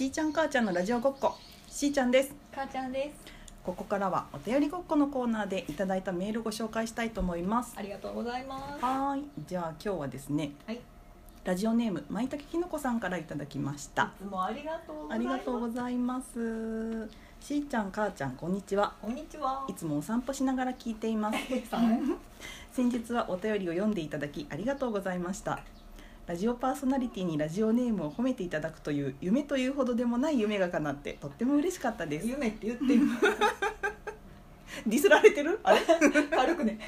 しーちゃん母ちゃんのラジオごっこ。しーちゃんです。母ちゃんです。ここからはお便りごっこのコーナーでいただいたメールをご紹介したいと思います。ありがとうございます。はーい。じゃあ今日はですねはい。ラジオネームまいたけきのこさんからいただきました。いつもありがとうござありいます。がとうございます。しーちゃん母ちゃんこんにちは。こんにちは。いつもお散歩しながら聞いています。先日はお便りを読んでいただきありがとうございましたラジオパーソナリティにラジオネームを褒めていただくという夢というほどでもない夢が叶ってとっても嬉しかったです。夢って言ってる ディスられてる？あれ？軽くね。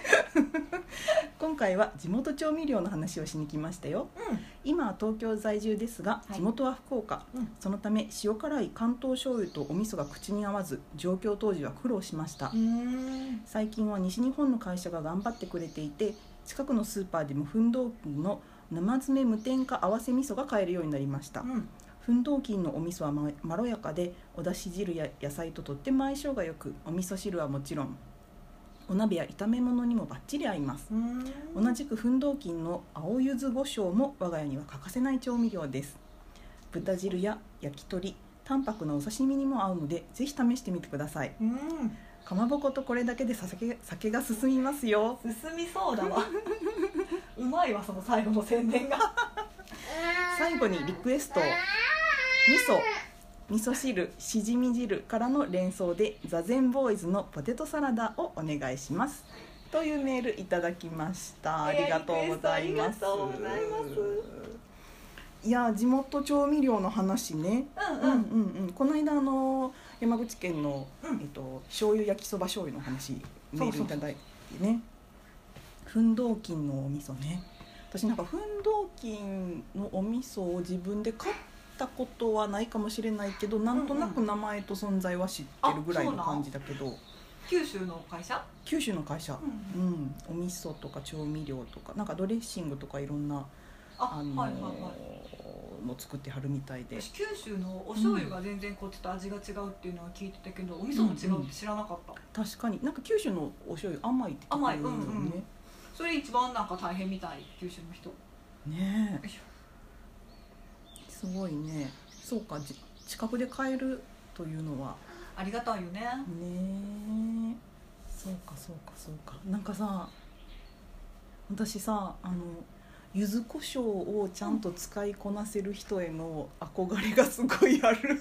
今回は地元調味料の話をしに来ましたよ。今は東京在住ですがい。地元は福岡、うん。そのため塩辛い関東醤油とお味噌が口に合わず上京当時は苦労しました、うん。最近は西日本の会社が頑張ってくれていて近くのスーパーでも奮闘金の生詰め無添加合わせ味噌が買えるようになりました、うん。奮闘金のお味噌はままろやかでおだし汁や野菜ととっても相性がよくお味噌汁はもちろん。お鍋や炒め物にもバッチリ合います。うん。同じく奮闘金の青柚子胡椒も我が家には欠かせない調味料です。豚汁や焼き鳥淡白なお刺身にも合うのでぜひ試してみてください。うんかまぼことこれだけで酒酒が進みますよ。進みそうだわ。うまいわその最後の宣伝が。最後にリクエスト。味噌。味噌汁しじみ汁からの連想でザゼンボーイズのポテトサラダをお願いします。というメールいただきました。ありがとうございます。ありがとうございます。いや地元調味料の話ね。うんうん。うんうんうん。この間あの山口県の、うん。えっと醤油焼きそば醤油の話メールいただいてね。奮闘金のお味噌ね。私なんか奮闘金のお味噌を自分で買ったことはないかもしれないけどなんとなく名前と存在は知ってるぐらいの感じだけど、九州の会社？九州の会社、ううん。お味噌とか調味料とかなんかドレッシングとかいろんなああのーはいはいはいの作ってはるみたいで。私九州のお醤油が全然こっちと味が違うっていうのは聞いてたけど、お味噌も違うって知らなかった、確かに。なんか九州のお醤油甘いって聞く甘いよね、うんうん。それ一番なんか大変みたい九州の人。ねえ。すごいね。そうかじ近くで買えるというのは。ありがたいよね。ねえ。そうかそうかそうか。なんかさ私さあの柚子胡椒をちゃんと使いこなせる人への憧れがすごいある。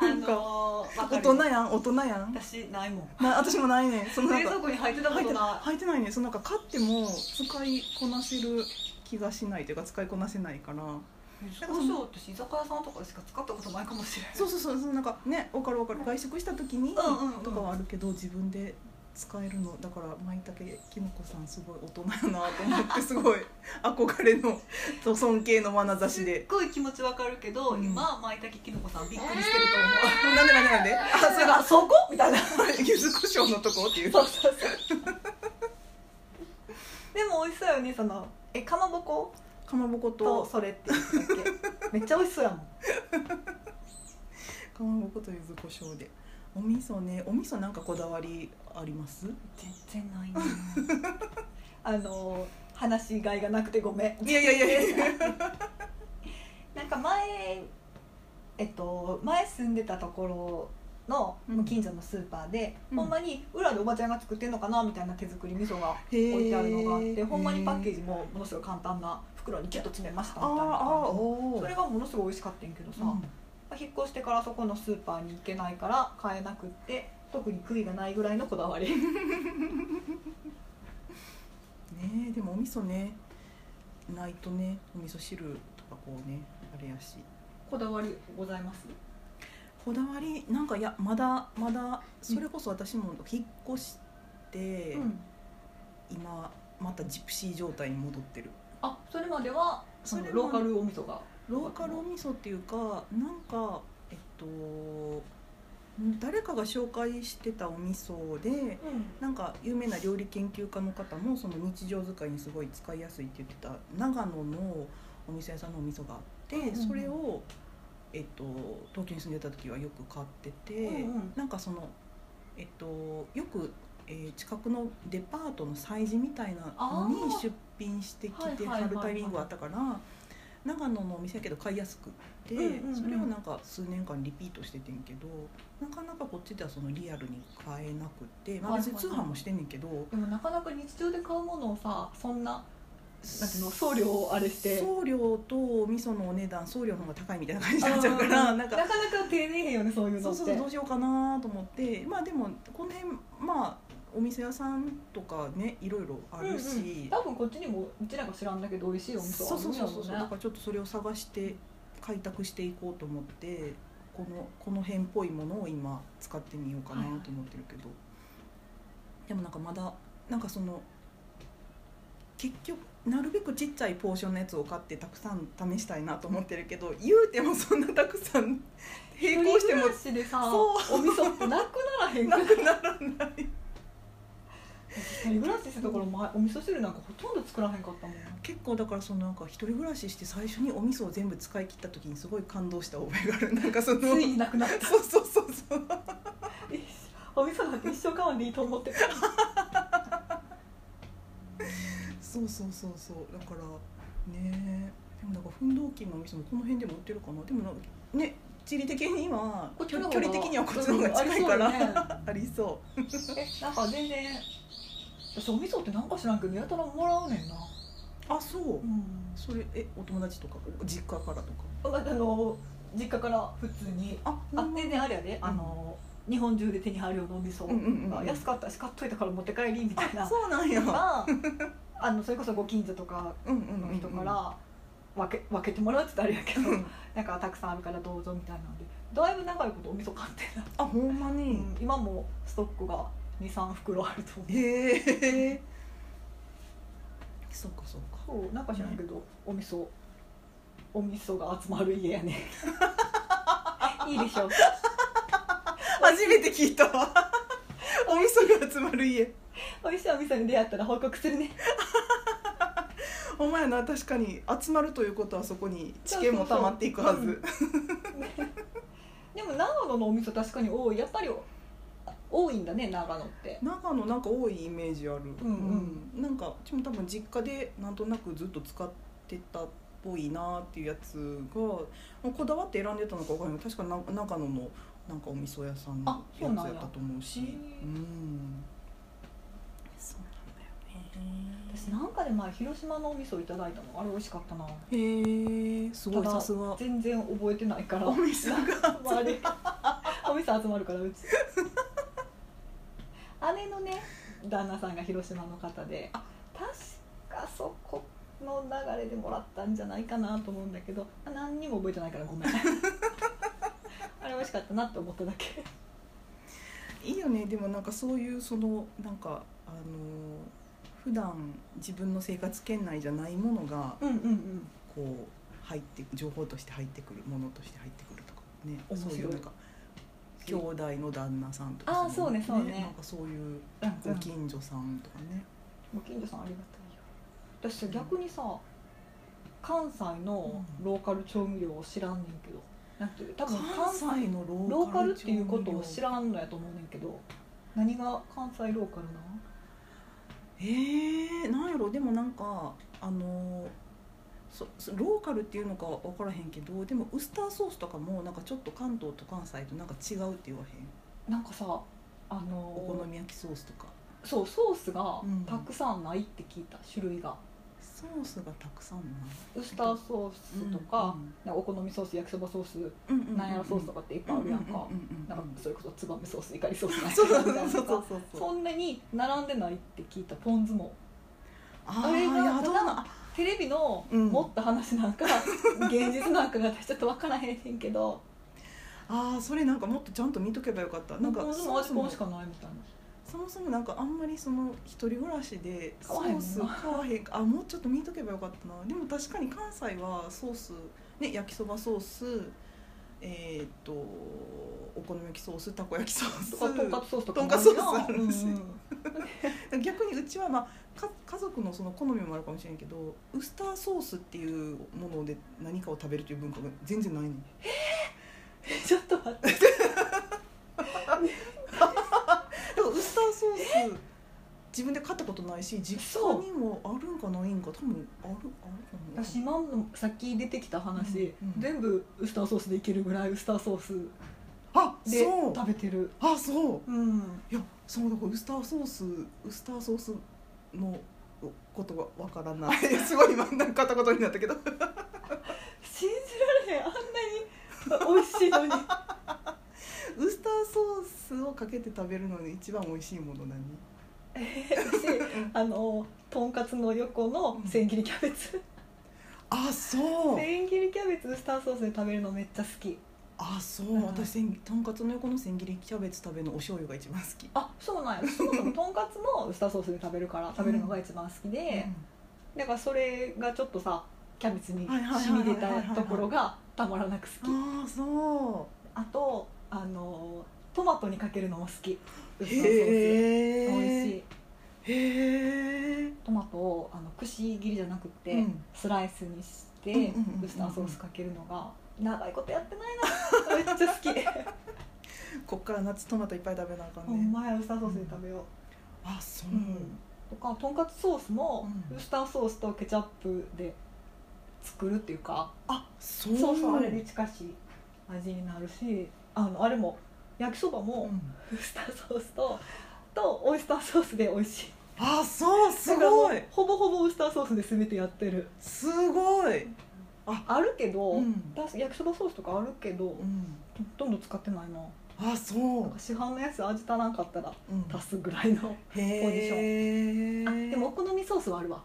なんかのー、大る人やん大人やん。私ないもん。な私もないねん。その冷か蔵庫に入ってたこ入ってとな入ってないねそのなんか買っても使いこなせる気がしないというか使いこなせないから。い胡椒って居酒屋さんとかでしか使ったことないかもしれない。そうそうそう。そうなんかね分かる分かる。外食した時にとかはあるけど自分で使えるのだから舞茸きのこさんすごい大人やなと思ってすごい 憧れのと尊敬の眼差しすっでごい気持ちわかるけど、うん。今舞茸きのこさんびっくりしてると思う。なんでなんでなんで？あそれがあそこ？みたいな。柚子胡椒のとこっていうそうそうそうでも美味しそうよねそのえかまぼこ？かまぼこと。とそれって言ってたっけ。めっちゃ美味しそうやもん。かまぼこと柚子胡椒でお味噌ねお味噌なんかこだわりあります？全然ないな あの話しがいがなくてごめん。いやいやいやいや。なんか前えっと前住んでたところのうん。近所のスーパーで、うん。ほんまに裏でおばちゃんが作ってんのかなみたいな手作り味噌が置いてあるのがあってほんまにパッケージもものすごい簡単な袋にキュッと詰めましたあみたいなそれがものすごい美味しかったんやけどさ、うん引っ越してからそこのスーパーに行けないから買えなくって特に悔いがないぐらいのこだわり。ねえでもお味噌ね。ないとねお味噌汁とかこうねあれやし。こだわりございます？こだわりなんかいやまだまだそれこそ私も引っ越して、うん。今またジプシー状態に戻ってる。あそれまではそのローカルお味噌が？ローカルお味噌っていうかなんかえっと誰かが紹介してたお味噌でうん。なんか有名な料理研究家の方もその日常使いにすごい使いやすいって言ってた長野のお店屋さんのお味噌があって、うんうん。それを、えっと、東京に住んでた時はよく買ってて、うんうん。なんかその、えっと、よく、えー近くのデパートの催事みたいなのに出品してきてはるタイミングがあったから長野のお店やけど買いやすくって、うんうんうん。それをなんか数年間リピートしててんけどなかなかこっちではそのリアルに買えなくて、まあ、別に通販もしてんねんけど、でもなかなか日常で買うものをさそんななんていうの送料をあれして。送料とお味噌のお値段送料の方が高いみたいな感じになっちゃうからなんかなかなか手ねえよねそういうのって。そうそうどうしようかなと思ってまあでもこの辺まあお店屋さんとかねいろいろあるし、うんうん、多分こっちにもうちなんか知らんだけど美味しいお味噌そうあるそうそうそうそうんやろう。ねだからちょっとそれを探して開拓していこうと思ってこのこの辺っぽいものを今使ってみようかなと思ってるけど、でもなんかまだなんかその結局なるべくちっちゃいポーションのやつを買ってたくさん試したいなと思ってるけど言うてもそんなたくさん並行してもそお味噌なくならへんか なくならない一人暮らししてたから前お味噌汁なんかほとんど作らへんかったもん結構だからそのなんか一人暮らしして最初にお味噌を全部使い切った時にすごい感動した覚えがある。なんかそのついになくなった。そうそうそうそう。お味噌なんて一生買わんでいいと思ってた。そうそうそうそう。だからねでもなんか奮闘機のお店もこの辺でも売ってるかな。でもなんかね地理的には距離的にはこっちの方が近いから、うん ありそう。えなんか全然私お味噌ってなんか知らんけどやたらもらうねんな。うあそう。うん。それえお友達とか実家からとか？あの実家から普通にああ全然あれやで、あの日本中で手に入るようなお味噌が安かったし買っといたから持って帰りみたいな。あそうなんや。あのそれこそご近所とかの人から分け分けてもらうって言ったらあれやけどうん。なんかたくさんあるからどうぞみたいなんでだいぶ長いことお味噌買ってな、あほんまに、うん今もストックが23袋あると思う。へえそうかそうか。そうなんか知らんけどお味噌。お味噌が集まる家やね。いいでしょ。初めて聞いたわ。お味噌が集まる家。美味しいお味噌に出会ったら報告するね。ほんまやな確かに。集まるということはそこに知見も溜まっていくはず。そうそうでも長野のお味噌確かに多い。やっぱり多いんだね長野って。長野なんか多いイメージある。うんうん。なんかうちも多分実家でなんとなくずっと使ってたっぽいなっていうやつがまあこだわって選んでたのか分からない。けど確かな長野のなんかお味噌屋さんのあそうなんや。やつやったと思うし。うん。そうなんだよね。私なんかで前広島のお味噌いただいたの。あれ美味しかったな。へえすごいたださすが。全然覚えてないから。お味噌が お味噌集まるからうち姉のね旦那さんが広島の方であ確かそこの流れでもらったんじゃないかなと思うんだけど何にも覚えてないからごめん。あれ美味しかったなって思っただけ。いいよね。でもなんかそういうそのなんかあの普段自分の生活圏内じゃないものがうんうんうん。こう入って情報として入ってくるものとして入ってくるとかね。そういうなんか兄弟の旦那さんとかあーそうねそうね。なんかそういううんご近所さんとかね、ご近所さんありがたいよ。私さ逆にさ関西のローカル調味料を知らんねんけど。なんて多分関関西西のロローカーカルルっていうことを知ららんのやと思うねんけど。何が関西ローカルなえー、なんやろ。でもなんかあのそそローカルっていうのか分からへんけどでもウスターソースとかもなんかちょっと関東と関西となんか違うって言わへん？なんかさあのお好み焼きソースとか。そうソースがうん。たくさんないって聞いた種類が。ソースがたくさんなウスターソースとか,、なんかお好みソース焼きそばソースうんうんなんやらソースとかっていっぱいあるやんか、うううなんかそれこそ燕ソースイカリソースなんそうやそうとかそんなに並んでないって聞いたポン酢も。ああれがどうなテレビのうん。持った話なんか、現実なんかが私ちょっと分からへんねんけど。あーそれなんかもっとちゃんと見とけばよかった。なんかそもそもしかないみたいな。そもそもなんかあんまりその一人暮らしでソ買わへんもんな。ース買わへんあもうちょっと見とけばよかったな。でも確かに関西はソースね焼きそばソースえーっとお好み焼きソースたこ焼きソースとかとんかつソースとかとんかつソースあるし。うんうん 逆にうちはまあか家族のその好みもあるかもしれんけどウスターソースっていうもので何かを食べるという文化が全然ないねん。ちょっと待って。だからウスターソース自分で買ったことないしし実家にもあるんかないんか多分あるある私今のさっき出てきた話、うんうん。全部ウスターソースでいけるぐらいウスターソースあでそう。食べてる。あそう。うん。いやそうだからウスターソースウスターソースのことがわからない。すごい今なんか片言になったけど。信じられへん。あんなに美味しいのに。ウスターソースをかけて食べるのに一番美味しいもの何？私あのとんかつの横の千切りキャベツ。あそう。千切りキャベツウスターソースで食べるのめっちゃ好きあそう、うん。私とんかつの横の千切りキャベツ食べるのお醤油が一番好き。あそうなんや。そもそもとんかつもウスターソースで食べるから食べるのが一番好きで、だからそれがちょっとさキャベツに染はいみ出たところがたまらなく好き。ああそあとあのトマトにかけるのも好き。ウうスターソース。へえ美味しいへえトマトをあのくし切りじゃなくて、うん。スライスにして、うんうんうんうん。ウスターソースかけるのが長いことやってないな。めっちゃ好き。こっから夏トマトいっぱい食べなあかほんね。んまやウスターソースで食べよう、あそう、うん。とかとんかつソースもうん。ウスターソースとケチャップで作るっていうか、あそう。そうそうあれに近しい味になるしあのあれも焼きそばうもん。ウスターソースととオイスターソースで美味しい。あそうすごい。ほぼほぼウスターソースで全てやってる。すごいあるけど、うん。だ焼きそばソースとかあるけど、うん。ほとんど使ってないな。あそう。なんか市販のやつ味足らんかったらうん。足すぐらいの、へえあでもお好みソースはあるわ。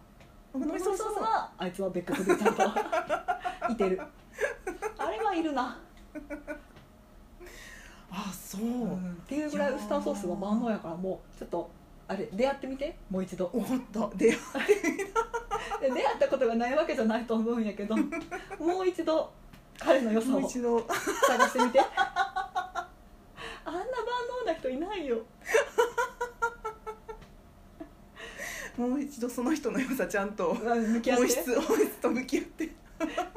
おお好みソースははあいつは別格でちゃんと いてる。あれはいるな、あそう、っていうぐらいウスターソースは万能やからもうちょっとあれ出会ってみて。もう一度。終わったでで出会ったことがないわけじゃないと思うんやけどもう一度彼の良さを探してみて。あんな万能な人いないよ。もう一度その人の良さちゃんと向き合って。本質本質と向き合って。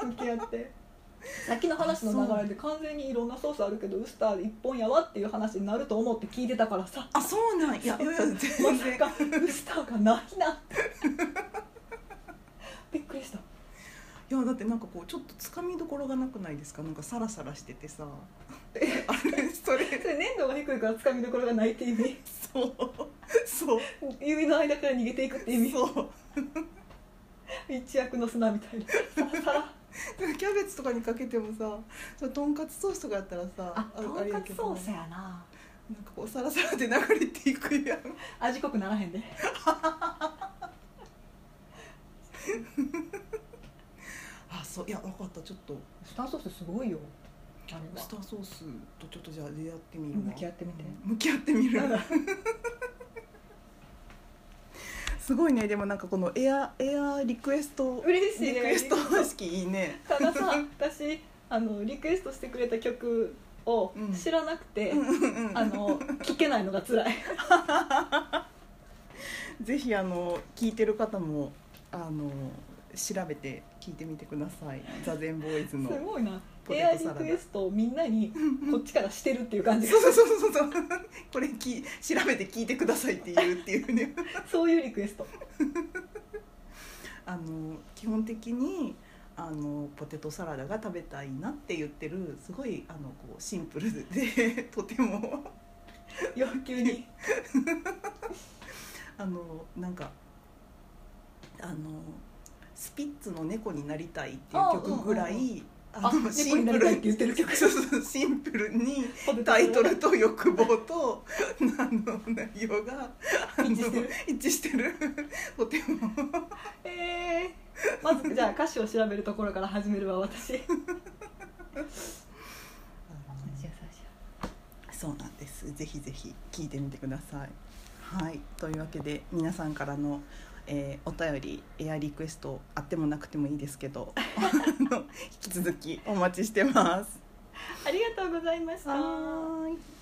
向き合って。さっきの話の流れで。完全にいろんなソースあるけどウスター一本やわっていう話になると思って聞いてたからさ。あそうなんいや。いやいや全ま然ウスターがないなってびっくりしたいやだってなんかこうちょっとつかみどころがなくないですか？なんかサラサラしててさ。あれそれ。それ粘度が低いからつかみどころがないって意味？そう。そう。指の間から逃げていくって意味？そう。一躍の砂みたいな。キャベツとかにかけてもさそれとんかつソースとかやったらさあとんかつソースやな。なんかこうサラサラで流れていくやん。味濃くならへんで あそういや分かったちょっと。ウスターソースすごいよ。あれは。スターソースとちょっとじゃあ出会ってみるわ。向き合ってみて。うん。向き合ってみる すごいね。でもなんかこのエアエアリクエスト。嬉しいね。リクエスト方式いいね。たださ私あのリクエストしてくれた曲をうん。知らなくて、うん。あの聞けないのが辛い。ぜひあの聞いてる方もあの調べて聞いてみてください。ザゼンボーイズすのごいな。ポエアリテトサラダ。クエストをみんなにこっちからしてるっていう感じが。そうそうそうそう。そうこれき調べて聞いてくださいっていうっていうね。そういうリクエスト。あの基本的にあのポテトサラダが食べたいなって言ってるすごいあのこうシンプルでとても。要求に。あのなんかあのスピッツの猫になりたいっていう曲ぐらいああ猫になりたいって言ってる曲。そうそうシンプルにタイトルと欲望とあの内容があの一致してる？一致してる。とても えー、まずじゃあ歌詞を調べるところから始めるわ私。そうなんです。ぜひぜひ聞いてみてください。はい。というわけで皆さんからの、えーお便りエアリクエストあってもなくてもいいですけど 引き続きお待ちしてます。ありがとうございました